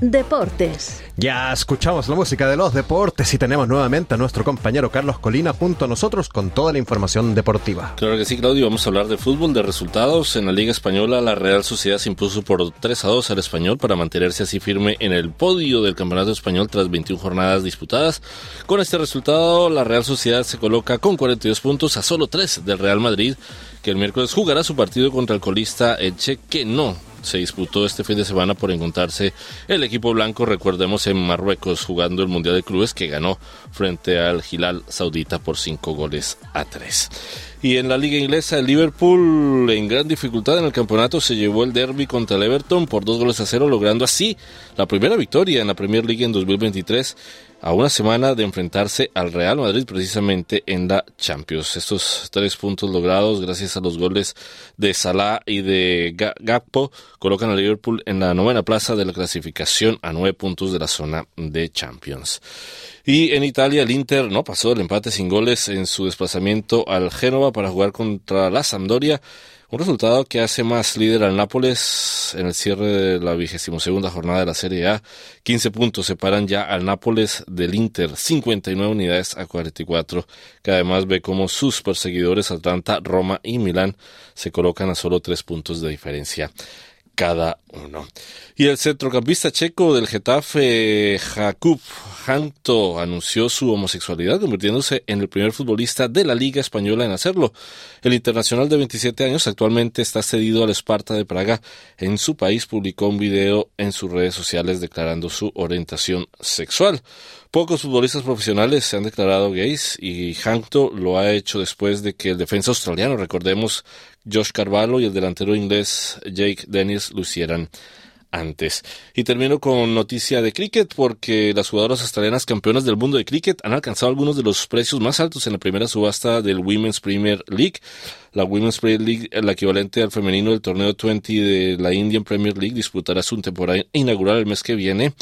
Deportes. Ya escuchamos la música de los deportes y tenemos nuevamente a nuestro compañero Carlos Colina junto a nosotros con toda la información deportiva. Claro que sí, Claudio. Vamos a hablar de fútbol, de resultados. En la Liga Española, la Real Sociedad se impuso por 3 a 2 al Español para mantenerse así firme en el podio del Campeonato Español tras 21 jornadas disputadas. Con este resultado, la Real Sociedad se coloca con 42 puntos a solo 3 del Real Madrid, que el miércoles jugará su partido contra el colista Elche, que no se disputó este fin de semana por encontrarse el equipo blanco, recordemos, en Marruecos jugando el Mundial de Clubes que ganó frente al Hilal Saudita por 5 goles a 3. Y en la liga inglesa, el Liverpool en gran dificultad en el campeonato se llevó el derby contra el Everton por 2 goles a 0, logrando así la primera victoria en la Premier League en 2023 a una semana de enfrentarse al Real Madrid precisamente en la Champions. Estos tres puntos logrados gracias a los goles de Salah y de Gakpo colocan a Liverpool en la novena plaza de la clasificación a nueve puntos de la zona de Champions. Y en Italia el Inter no pasó el empate sin goles en su desplazamiento al Génova para jugar contra la Sampdoria un resultado que hace más líder al Nápoles en el cierre de la vigésimo segunda jornada de la Serie A. 15 puntos separan ya al Nápoles del Inter, 59 unidades a 44, que además ve como sus perseguidores Atlanta, Roma y Milán se colocan a solo tres puntos de diferencia cada uno. Y el centrocampista checo del Getafe, Jakub Hanto, anunció su homosexualidad, convirtiéndose en el primer futbolista de la Liga Española en hacerlo. El internacional de 27 años actualmente está cedido al Esparta de Praga. En su país publicó un video en sus redes sociales declarando su orientación sexual. Pocos futbolistas profesionales se han declarado gays y Hanto lo ha hecho después de que el defensa australiano, recordemos, Josh Carvalho y el delantero inglés Jake Dennis lo hicieran antes. Y termino con noticia de cricket porque las jugadoras australianas campeonas del mundo de cricket han alcanzado algunos de los precios más altos en la primera subasta del Women's Premier League. La Women's Premier League, el equivalente al femenino del torneo 20 de la Indian Premier League, disputará su temporada inaugural el mes que viene.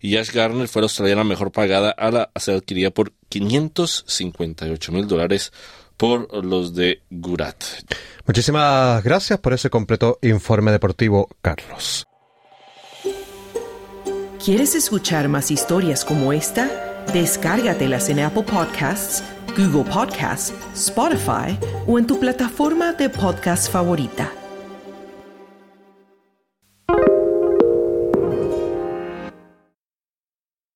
Y Ash Garner fue la australiana mejor pagada a la a ser adquirida por 558 mil dólares por los de Gurat. Muchísimas gracias por ese completo informe deportivo, Carlos. ¿Quieres escuchar más historias como esta? Descárgatelas en Apple Podcasts, Google Podcasts, Spotify o en tu plataforma de podcast favorita.